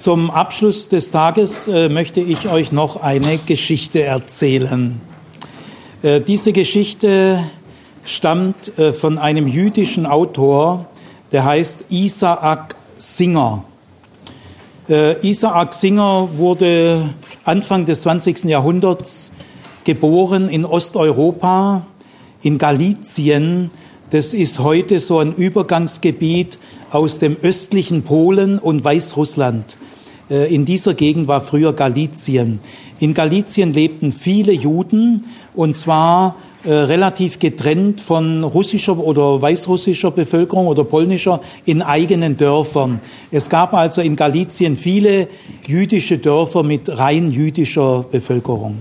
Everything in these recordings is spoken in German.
Zum Abschluss des Tages äh, möchte ich euch noch eine Geschichte erzählen. Äh, diese Geschichte stammt äh, von einem jüdischen Autor, der heißt Isaac Singer. Isaac Singer wurde Anfang des 20. Jahrhunderts geboren in Osteuropa, in Galizien. Das ist heute so ein Übergangsgebiet aus dem östlichen Polen und Weißrussland. Äh, in dieser Gegend war früher Galizien. In Galizien lebten viele Juden und zwar äh, relativ getrennt von russischer oder weißrussischer Bevölkerung oder polnischer in eigenen Dörfern. Es gab also in Galizien viele jüdische Dörfer mit rein jüdischer Bevölkerung.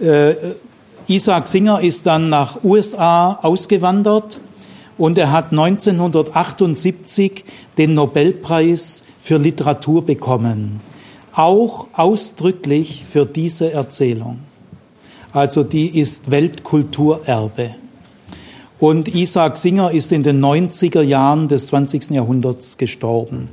Äh, Isaac Singer ist dann nach USA ausgewandert und er hat 1978 den Nobelpreis für Literatur bekommen, auch ausdrücklich für diese Erzählung. Also die ist Weltkulturerbe. Und Isaac Singer ist in den 90er Jahren des 20. Jahrhunderts gestorben.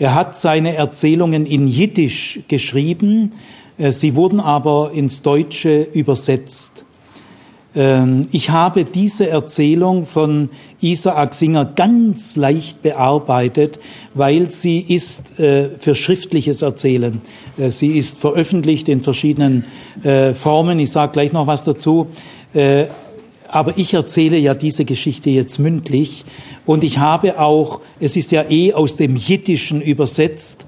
Er hat seine Erzählungen in Jiddisch geschrieben, äh, sie wurden aber ins Deutsche übersetzt. Ähm, ich habe diese Erzählung von Isaac Singer ganz leicht bearbeitet, weil sie ist äh, für schriftliches Erzählen. Äh, sie ist veröffentlicht in verschiedenen äh, Formen. Ich sage gleich noch was dazu. Aber ich erzähle ja diese Geschichte jetzt mündlich und ich habe auch, es ist ja eh aus dem Jiddischen übersetzt.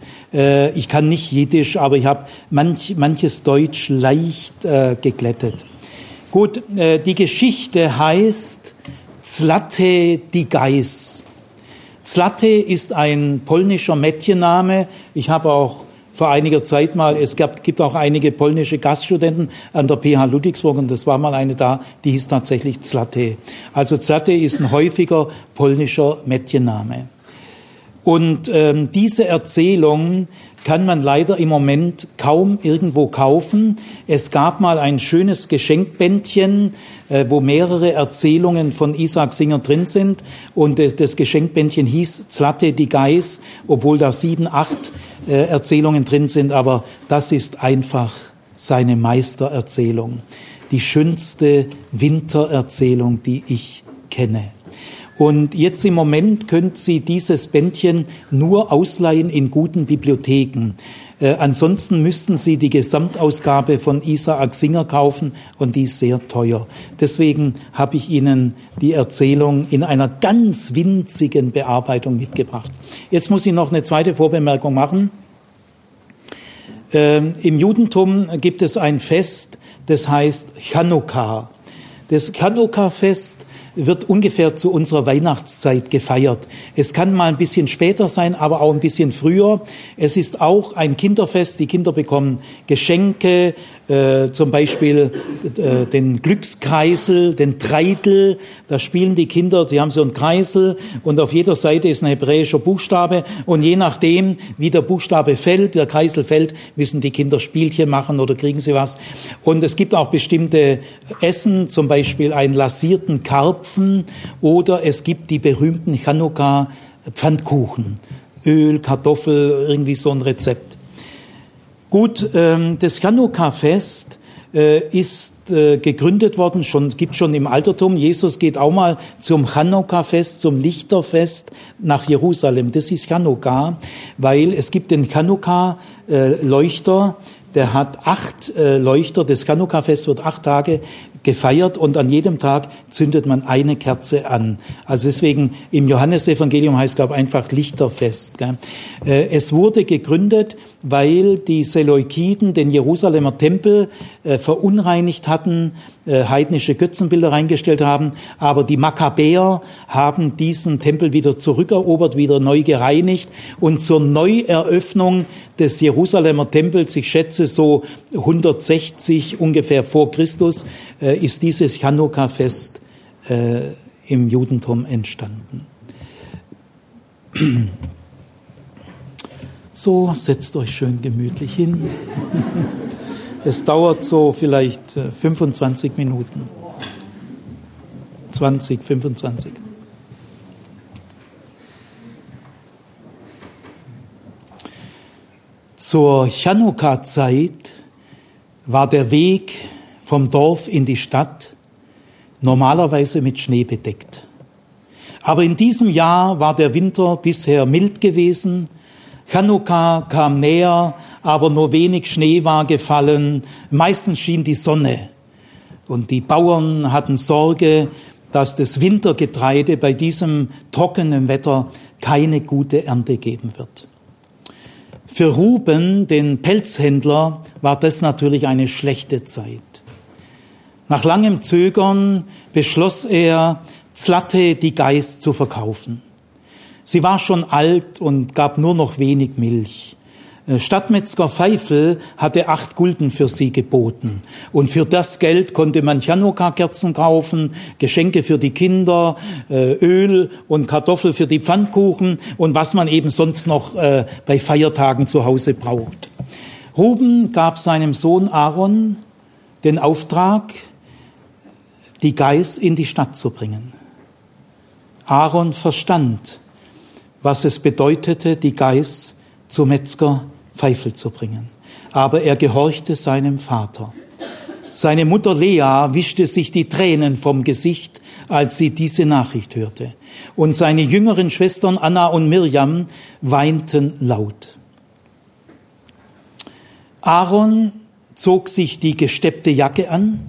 Ich kann nicht Jiddisch, aber ich habe manch, manches Deutsch leicht geglättet. Gut, äh, die Geschichte heißt Zlate die Geis. Zlate ist ein polnischer Mädchenname. Ich habe auch vor einiger Zeit mal, es gab, gibt auch einige polnische Gaststudenten an der PH Ludwigsburg und das war mal eine da, die hieß tatsächlich Zlate. Also Zlate ist ein häufiger polnischer Mädchenname. Und ähm, diese Erzählung kann man leider im Moment kaum irgendwo kaufen. Es gab mal ein schönes Geschenkbändchen, äh, wo mehrere Erzählungen von Isaac Singer drin sind. Und das, Geschenkbändchen hieß Zlatte die Geis, obwohl da sieben, acht äh, Erzählungen drin sind. Aber das ist einfach seine Meistererzählung. Die schönste Wintererzählung, die ich kenne. Und jetzt im Moment können Sie dieses Bändchen nur ausleihen in guten Bibliotheken. Äh, ansonsten müssten Sie die Gesamtausgabe von Isaac Singer kaufen und die ist sehr teuer. Deswegen habe ich Ihnen die Erzählung in einer ganz winzigen Bearbeitung mitgebracht. Jetzt muss ich noch eine zweite Vorbemerkung machen. Ähm, Im Judentum gibt es ein Fest, das heißt Chanukka. Das Chanukka-Fest wird ungefähr zu unserer Weihnachtszeit gefeiert. Es kann mal ein bisschen später sein, aber auch ein bisschen früher. Es ist auch ein Kinderfest. Die Kinder bekommen Geschenke, äh, zum Beispiel äh, den Glückskreisel, den Treitel. Da spielen die Kinder, sie haben so einen Kreisel und auf jeder Seite ist ein hebräischer Buchstabe und je nachdem, wie der Buchstabe fällt, der Kreisel fällt, müssen die Kinder Spielchen machen oder kriegen sie was. Und es gibt auch bestimmte Essen, zum Beispiel einen lasierten Karpfen oder es gibt die berühmten Chanukka Pfannkuchen. Öl, Kartoffel, irgendwie so ein Rezept. Gut, ähm, das Chanukka-Fest äh, ist äh, gegründet worden, schon gibt schon im Altertum. Jesus geht auch mal zum Chanukka-Fest, zum Lichterfest nach Jerusalem. Das ist Chanukka, weil es gibt den Chanukka-Leuchter, der hat acht äh, Leuchter. Das Chanukka-Fest wird acht Tage gefeiert und an jedem Tag zündet man eine Kerze an. Also deswegen im Johannesevangelium heißt glaube einfach Lichterfest. Gell? Äh, es wurde gegründet, weil die Seleukiden den Jerusalemer Tempel äh, verunreinigt hatten, äh, heidnische Götzenbilder reingestellt haben, aber die Makkabäer haben diesen Tempel wieder zurückerobert, wieder neu gereinigt und zur Neueröffnung des Jerusalemer Tempels, ich schätze so 160 ungefähr vor Christus, äh, ist dieses Chanukka-Fest äh, im Judentum entstanden. So, setzt euch schön gemütlich hin. Es dauert so vielleicht 25 äh, Minuten. 20, 25. Zur Chanukka-Zeit war der Weg vom Dorf in die Stadt normalerweise mit Schnee bedeckt. Aber in diesem Jahr war der Winter bisher mild gewesen. Chanukka kam näher, aber nur wenig Schnee war gefallen. Meistens schien die Sonne. Und die Bauern hatten Sorge, dass das Wintergetreide bei diesem trockenen Wetter keine gute Ernte geben wird. Für Ruben, den Pelzhändler, war das natürlich eine schlechte Zeit. Nach langem Zögern beschloss er, Zlatte die Geiß zu verkaufen. Sie war schon alt und gab nur noch wenig Milch. Äh, Stadtmetzger Pfeifel hatte acht Gulden für sie geboten. Und für das Geld konnte man Chanukka-Kerzen kaufen, Geschenke für die Kinder, äh, Öl und Kartoffel für die Pfannkuchen und was man eben sonst noch äh, bei Feiertagen zu Hause braucht. Ruben gab seinem Sohn Aaron den Auftrag, die Geiß in die Stadt zu bringen. Aaron verstand, was es bedeutete, die Geiß zu Metzger Pfeifel zu bringen. Aber er gehorchte seinem Vater. Seine Mutter Lea wischte sich die Tränen vom Gesicht, als sie diese Nachricht hörte. Und seine jüngeren Schwestern Anna und Mirjam weinten laut. Aaron zog sich die gesteppte Jacke an,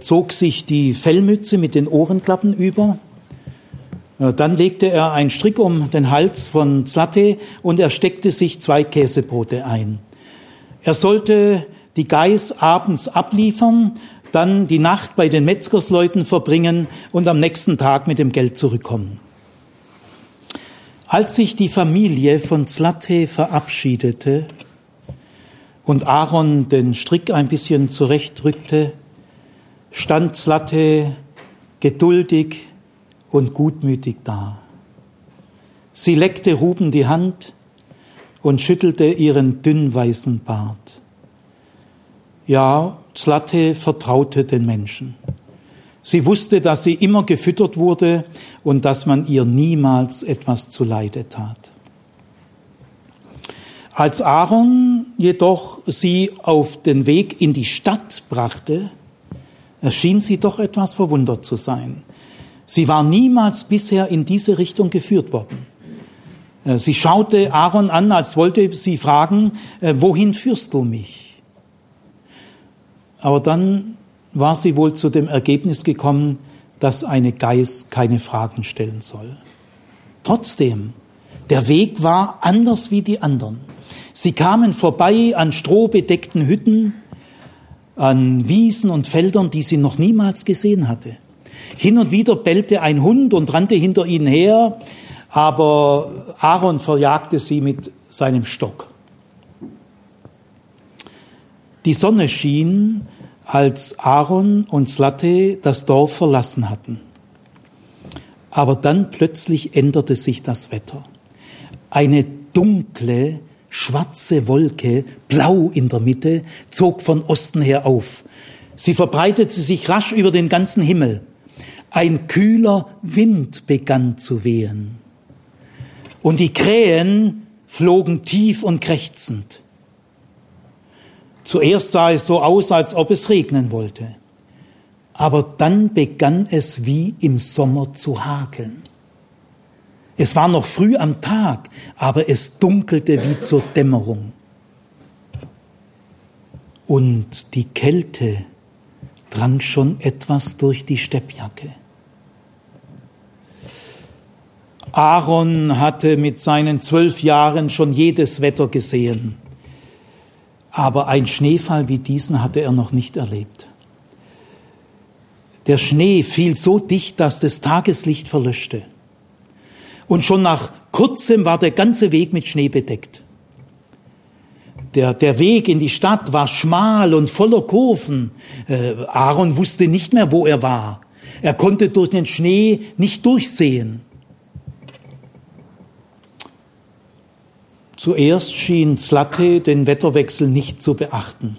zog sich die Fellmütze mit den Ohrenklappen über äh, dann legte er einen Strick um den Hals von Zlate und er steckte sich zwei Käsebrote ein. Er sollte die Geiß abends abliefern, dann die Nacht bei den Metzgersleuten verbringen und am nächsten Tag mit dem Geld zurückkommen. Als sich die Familie von Zlate verabschiedete und Aaron den Strick ein bisschen zurechtrückte, stand Zlate geduldig und gutmütig da. Sie leckte Ruben die Hand und schüttelte ihren dünnweißen Bart. Ja, Zlate vertraute den Menschen. Sie wusste, dass sie immer gefüttert wurde und dass man ihr niemals etwas zuleide tat. Als Aaron jedoch sie auf den Weg in die Stadt brachte, erschien sie doch etwas verwundert zu sein. Sie war niemals bisher in diese Richtung geführt worden. Äh, sie schaute Aaron an, als wollte sie fragen, äh, wohin führst du mich? Aber dann war sie wohl zu dem Ergebnis gekommen, dass eine Geiß keine Fragen stellen soll. Trotzdem, der Weg war anders wie die anderen. Sie kamen vorbei an strohbedeckten Hütten, an Wiesen und Feldern, die sie noch niemals gesehen hatte. Hin und wieder bellte ein Hund und rannte hinter ihnen her, aber Aaron verjagte sie mit seinem Stock. Die Sonne schien, als Aaron und Slatte das Dorf verlassen hatten. Aber dann plötzlich änderte sich das Wetter. Eine dunkle, schwarze Wolke, blau in der Mitte, zog von Osten her auf. Sie verbreitete sich rasch über den ganzen Himmel. Ein kühler Wind begann zu wehen. Und die Krähen flogen tief und krächzend. Zuerst sah es so aus, als ob es regnen wollte. Aber dann begann es wie im Sommer zu hakeln. Es war noch früh am Tag, aber es dunkelte wie zur Dämmerung. Und die Kälte drang schon etwas durch die Steppjacke. Aaron hatte mit seinen zwölf Jahren schon jedes Wetter gesehen. Aber ein Schneefall wie diesen hatte er noch nicht erlebt. Der Schnee fiel so dicht, dass das Tageslicht verlöschte. Und schon nach kurzem war der ganze Weg mit Schnee bedeckt. Der, der Weg in die Stadt war schmal und voller Kurven. Äh, Aaron wusste nicht mehr, wo er war. Er konnte durch den Schnee nicht durchsehen. Zuerst schien Zlate den Wetterwechsel nicht zu beachten.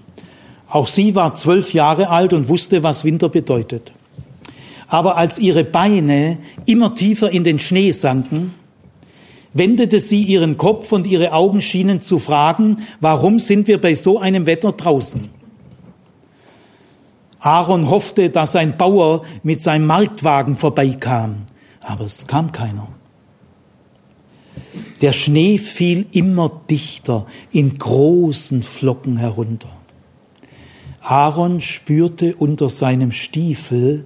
Auch sie war zwölf Jahre alt und wusste, was Winter bedeutet. Aber als ihre Beine immer tiefer in den Schnee sanken, wendete sie ihren Kopf und ihre Augen schienen zu fragen, warum sind wir bei so einem Wetter draußen? Aaron hoffte, dass ein Bauer mit seinem Marktwagen vorbeikam, aber es kam keiner. Der Schnee fiel immer dichter in großen Flocken herunter. Aaron spürte unter seinem Stiefel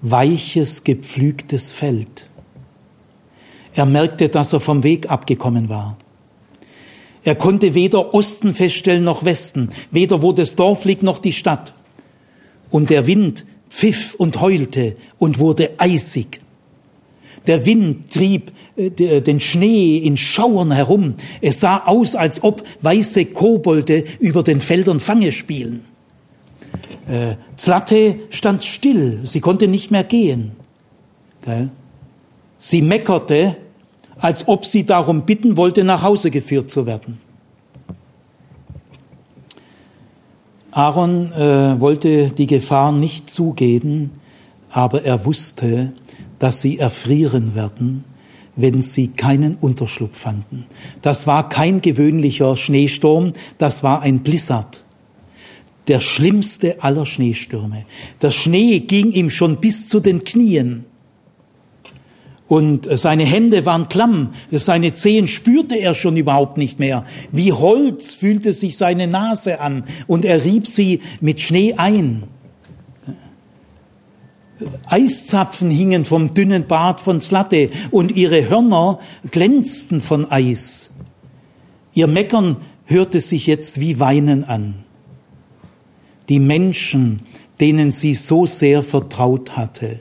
weiches, gepflügtes Feld. Er merkte, dass er vom Weg abgekommen war. Er konnte weder Osten feststellen noch Westen, weder wo das Dorf liegt noch die Stadt. Und der Wind pfiff und heulte und wurde eisig. Der Wind trieb äh, den Schnee in Schauern herum. Es sah aus, als ob weiße Kobolde über den Feldern Fange spielen. Äh, Zlatte stand still, sie konnte nicht mehr gehen. Sie meckerte, als ob sie darum bitten wollte, nach Hause geführt zu werden. Aaron äh, wollte die Gefahr nicht zugeben, aber er wusste, dass sie erfrieren werden, wenn sie keinen Unterschlupf fanden. Das war kein gewöhnlicher Schneesturm, das war ein Blizzard. Der schlimmste aller Schneestürme. Der Schnee ging ihm schon bis zu den Knien. Und seine Hände waren klamm, seine Zehen spürte er schon überhaupt nicht mehr. Wie Holz fühlte sich seine Nase an und er rieb sie mit Schnee ein. Eiszapfen hingen vom dünnen Bart von Slatte und ihre Hörner glänzten von Eis. Ihr Meckern hörte sich jetzt wie Weinen an. Die Menschen, denen sie so sehr vertraut hatte,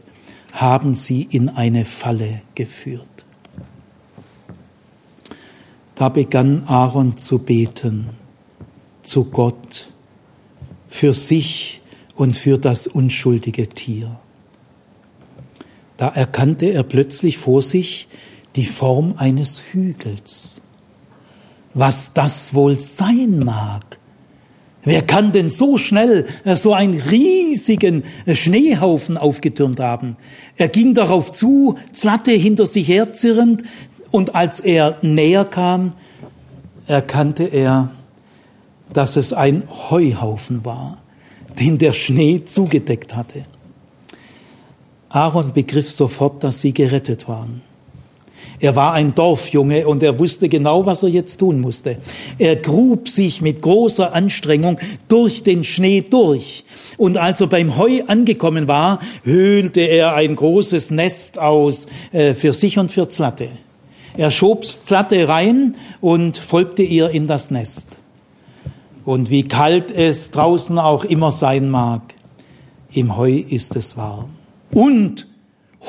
haben sie in eine Falle geführt. Da begann Aaron zu beten zu Gott für sich und für das unschuldige Tier. Da erkannte er plötzlich vor sich die Form eines Hügels. Was das wohl sein mag? Wer kann denn so schnell äh, so einen riesigen Schneehaufen aufgetürmt haben? Er ging darauf zu, Zlatte hinter sich herzirrend, und als er näher kam, erkannte er, dass es ein Heuhaufen war, den der Schnee zugedeckt hatte. Aaron begriff sofort, dass sie gerettet waren. Er war ein Dorfjunge und er wusste genau, was er jetzt tun musste. Er grub sich mit großer Anstrengung durch den Schnee durch. Und als er beim Heu angekommen war, höhlte er ein großes Nest aus äh, für sich und für Zlatte. Er schob Zlatte rein und folgte ihr in das Nest. Und wie kalt es draußen auch immer sein mag, im Heu ist es warm. Und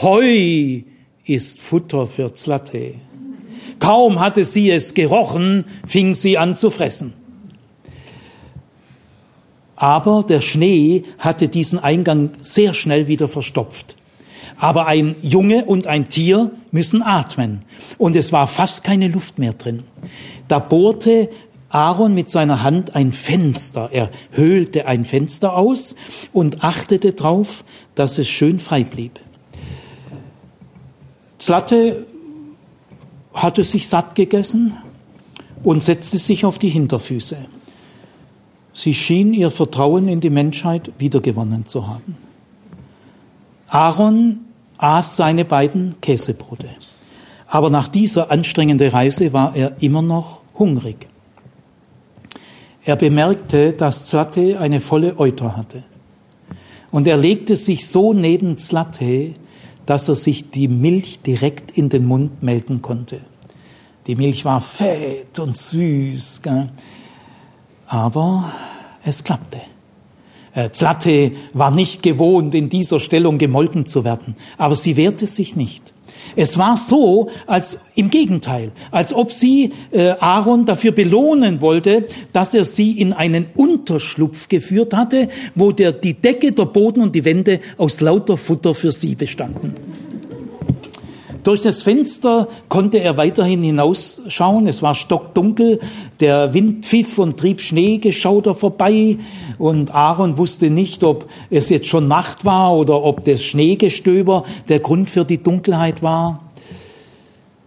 Heu ist Futter für Zlatte. Kaum hatte sie es gerochen, fing sie an zu fressen. Aber der Schnee hatte diesen Eingang sehr schnell wieder verstopft. Aber ein Junge und ein Tier müssen atmen. Und es war fast keine Luft mehr drin. Da bohrte Aaron mit seiner Hand ein Fenster. Er höhlte ein Fenster aus und achtete darauf, dass es schön frei blieb. Zlatte hatte sich satt gegessen und setzte sich auf die Hinterfüße. Sie schien ihr Vertrauen in die Menschheit wiedergewonnen zu haben. Aaron aß seine beiden Käsebrote. Aber nach dieser anstrengenden Reise war er immer noch hungrig. Er bemerkte, dass Zlate eine volle Euter hatte. Und er legte sich so neben Zlate, dass er sich die Milch direkt in den Mund melden konnte. Die Milch war fett und süß, gell? aber es klappte. Äh, Zlatte war nicht gewohnt, in dieser Stellung gemolken zu werden, aber sie wehrte sich nicht. Es war so, als im Gegenteil, als ob sie äh, Aaron dafür belohnen wollte, dass er sie in einen Unterschlupf geführt hatte, wo der, die Decke, der Boden und die Wände aus lauter Futter für sie bestanden. Durch das Fenster konnte er weiterhin hinausschauen. Es war stockdunkel. Der Wind pfiff und trieb Schneegeschauder vorbei. Und Aaron wusste nicht, ob es jetzt schon Nacht war oder ob das Schneegestöber der Grund für die Dunkelheit war.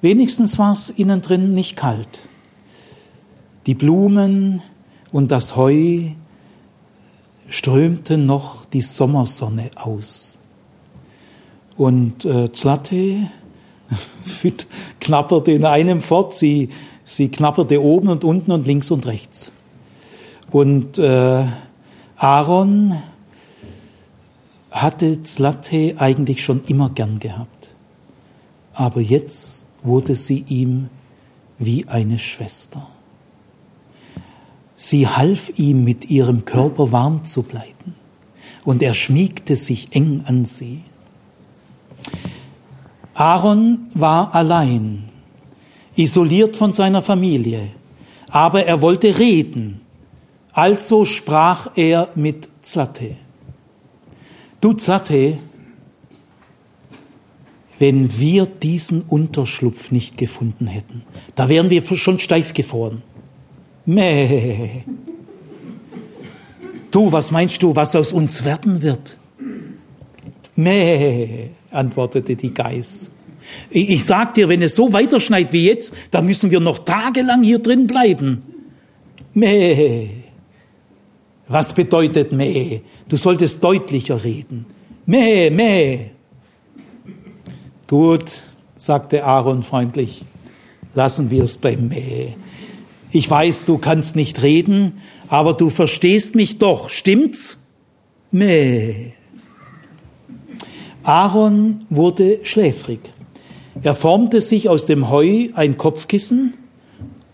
Wenigstens war es innen drin nicht kalt. Die Blumen und das Heu strömten noch die Sommersonne aus. Und äh, Zlate knapperte in einem fort, sie, sie knapperte oben und unten und links und rechts. Und äh, Aaron hatte Zlate eigentlich schon immer gern gehabt. Aber jetzt wurde sie ihm wie eine Schwester. Sie half ihm, mit ihrem Körper warm zu bleiben, und er schmiegte sich eng an sie. Aaron war allein, isoliert von seiner Familie, aber er wollte reden. Also sprach er mit Zlate. Du Zlate, wenn wir diesen Unterschlupf nicht gefunden hätten, da wären wir schon steif gefroren. Meh. Du, was meinst du, was aus uns werden wird? Meh, antwortete die Geiß. Ich sag dir, wenn es so weiterschneit wie jetzt, dann müssen wir noch tagelang hier drin bleiben. Meh. Was bedeutet meh? Du solltest deutlicher reden. Meh, meh. Gut, sagte Aaron freundlich. Lassen wir es beim Meh. Ich weiß, du kannst nicht reden, aber du verstehst mich doch, stimmt's? Meh. Aaron wurde schläfrig. Er formte sich aus dem Heu ein Kopfkissen,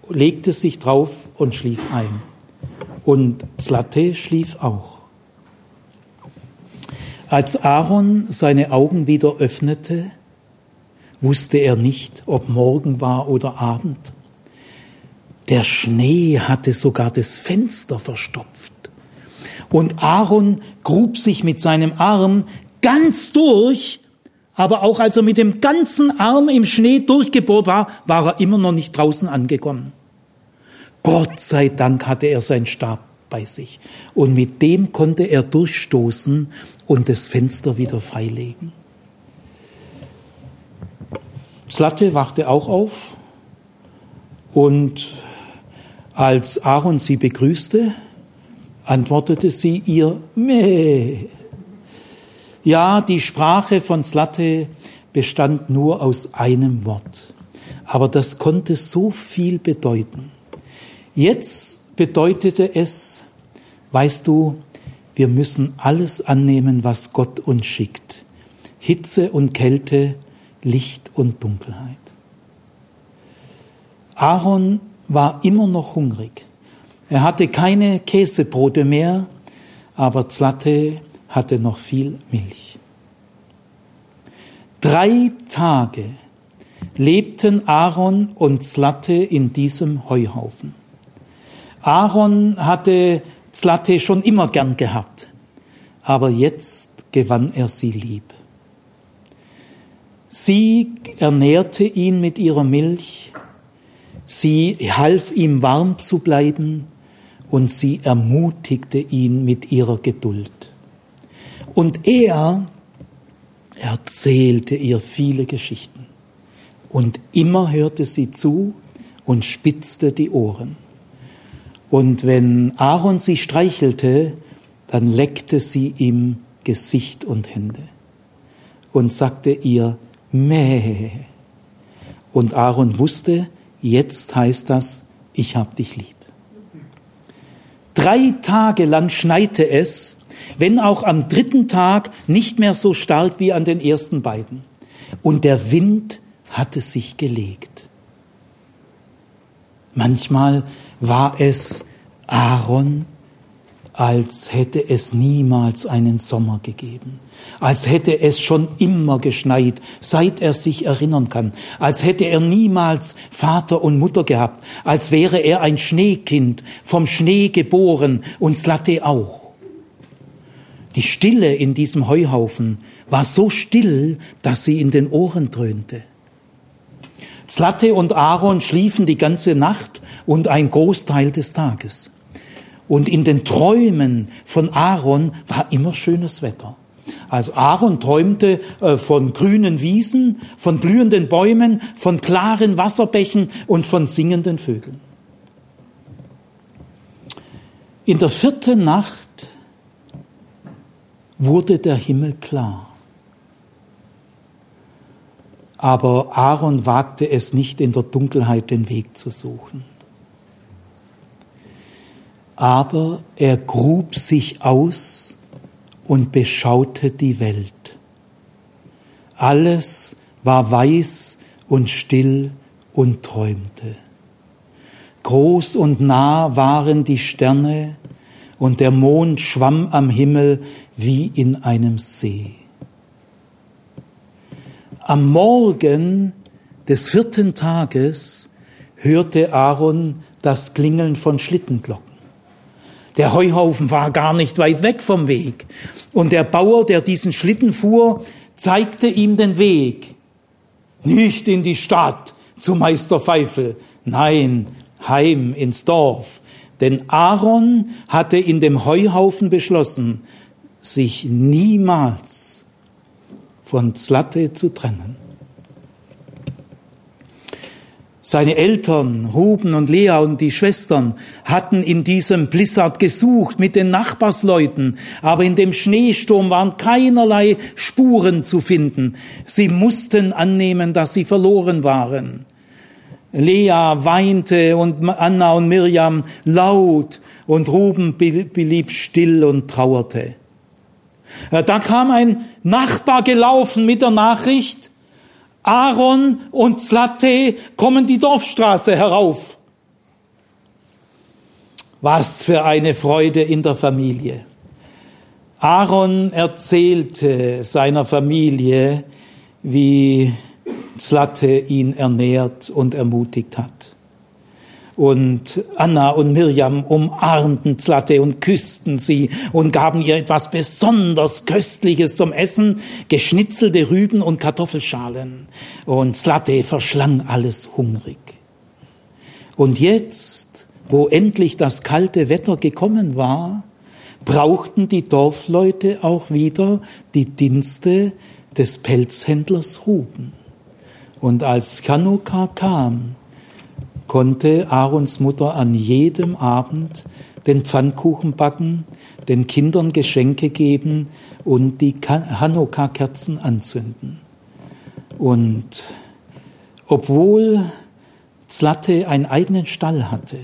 legte sich drauf und schlief ein. Und Zlate schlief auch. Als Aaron seine Augen wieder öffnete, wusste er nicht, ob Morgen war oder Abend. Der Schnee hatte sogar das Fenster verstopft. Und Aaron grub sich mit seinem Arm ganz durch, aber auch als er mit dem ganzen Arm im Schnee durchgebohrt war, war er immer noch nicht draußen angekommen. Gott sei Dank hatte er seinen Stab bei sich und mit dem konnte er durchstoßen und das Fenster wieder freilegen. Zlatte wachte auch auf und als Aaron sie begrüßte, antwortete sie ihr Meh. Ja, die Sprache von Slatte bestand nur aus einem Wort, aber das konnte so viel bedeuten. Jetzt bedeutete es, weißt du, wir müssen alles annehmen, was Gott uns schickt. Hitze und Kälte, Licht und Dunkelheit. Aaron war immer noch hungrig. Er hatte keine Käsebrote mehr, aber Zlate hatte noch viel Milch. Drei Tage lebten Aaron und Zlate in diesem Heuhaufen. Aaron hatte Zlate schon immer gern gehabt, aber jetzt gewann er sie lieb. Sie ernährte ihn mit ihrer Milch, Sie half ihm warm zu bleiben und sie ermutigte ihn mit ihrer Geduld. Und er erzählte ihr viele Geschichten. Und immer hörte sie zu und spitzte die Ohren. Und wenn Aaron sie streichelte, dann leckte sie ihm Gesicht und Hände und sagte ihr, Mäh. Und Aaron wusste, Jetzt heißt das, ich hab dich lieb. Drei Tage lang schneite es, wenn auch am dritten Tag nicht mehr so stark wie an den ersten beiden. Und der Wind hatte sich gelegt. Manchmal war es Aaron, als hätte es niemals einen Sommer gegeben, als hätte es schon immer geschneit, seit er sich erinnern kann, als hätte er niemals Vater und Mutter gehabt, als wäre er ein Schneekind, vom Schnee geboren und Slatte auch. Die Stille in diesem Heuhaufen war so still, dass sie in den Ohren dröhnte. Slatte und Aaron schliefen die ganze Nacht und ein Großteil des Tages. Und in den Träumen von Aaron war immer schönes Wetter. Also Aaron träumte äh, von grünen Wiesen, von blühenden Bäumen, von klaren Wasserbächen und von singenden Vögeln. In der vierten Nacht wurde der Himmel klar. Aber Aaron wagte es nicht, in der Dunkelheit den Weg zu suchen. Aber er grub sich aus und beschaute die Welt. Alles war weiß und still und träumte. Groß und nah waren die Sterne und der Mond schwamm am Himmel wie in einem See. Am Morgen des vierten Tages hörte Aaron das Klingeln von Schlittenglocken. Der Heuhaufen war gar nicht weit weg vom Weg. Und der Bauer, der diesen Schlitten fuhr, zeigte ihm den Weg. Nicht in die Stadt zu Meister Pfeifel, nein, heim ins Dorf. Denn Aaron hatte in dem Heuhaufen beschlossen, sich niemals von Zlate zu trennen. Seine Eltern, Ruben und Lea und die Schwestern, hatten in diesem Blizzard gesucht mit den Nachbarsleuten, aber in dem Schneesturm waren keinerlei Spuren zu finden. Sie mussten annehmen, dass sie verloren waren. Lea weinte und Anna und Mirjam laut und Ruben blieb still und trauerte. Äh, da kam ein Nachbar gelaufen mit der Nachricht, Aaron und Zlate kommen die Dorfstraße herauf. Was für eine Freude in der Familie. Aaron erzählte seiner Familie, wie Zlate ihn ernährt und ermutigt hat. Und Anna und Mirjam umarmten Zlatte und küssten sie und gaben ihr etwas besonders Köstliches zum Essen, geschnitzelte Rüben und Kartoffelschalen. Und Zlatte verschlang alles hungrig. Und jetzt, wo endlich das kalte Wetter gekommen war, brauchten die Dorfleute auch wieder die Dienste des Pelzhändlers Ruben. Und als Chanukka kam, konnte Aarons Mutter an jedem Abend den Pfannkuchen backen, den Kindern Geschenke geben und die Hanukkah-Kerzen anzünden. Und obwohl Zlatte einen eigenen Stall hatte,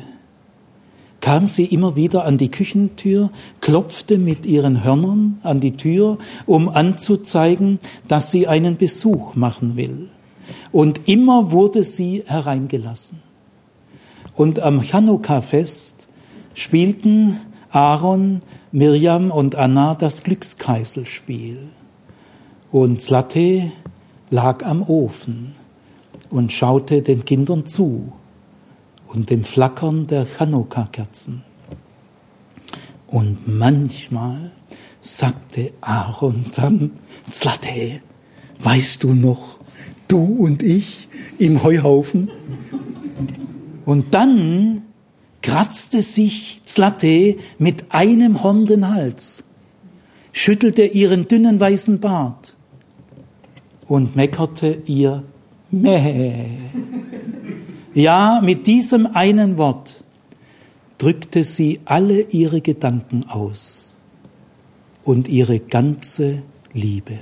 kam sie immer wieder an die Küchentür, klopfte mit ihren Hörnern an die Tür, um anzuzeigen, dass sie einen Besuch machen will. Und immer wurde sie hereingelassen. Und am Chanukka-Fest spielten Aaron, Mirjam und Anna das Glückskreiselspiel. Und Zlate lag am Ofen und schaute den Kindern zu und dem Flackern der Chanukka-Kerzen. Und manchmal sagte Aaron dann, Zlate, weißt du noch, du und ich im Heuhaufen? Und dann kratzte sich Zlate mit einem Horn den Hals, schüttelte ihren dünnen weißen Bart und meckerte ihr Mäh. Ja, mit diesem einen Wort drückte sie alle ihre Gedanken aus und ihre ganze Liebe.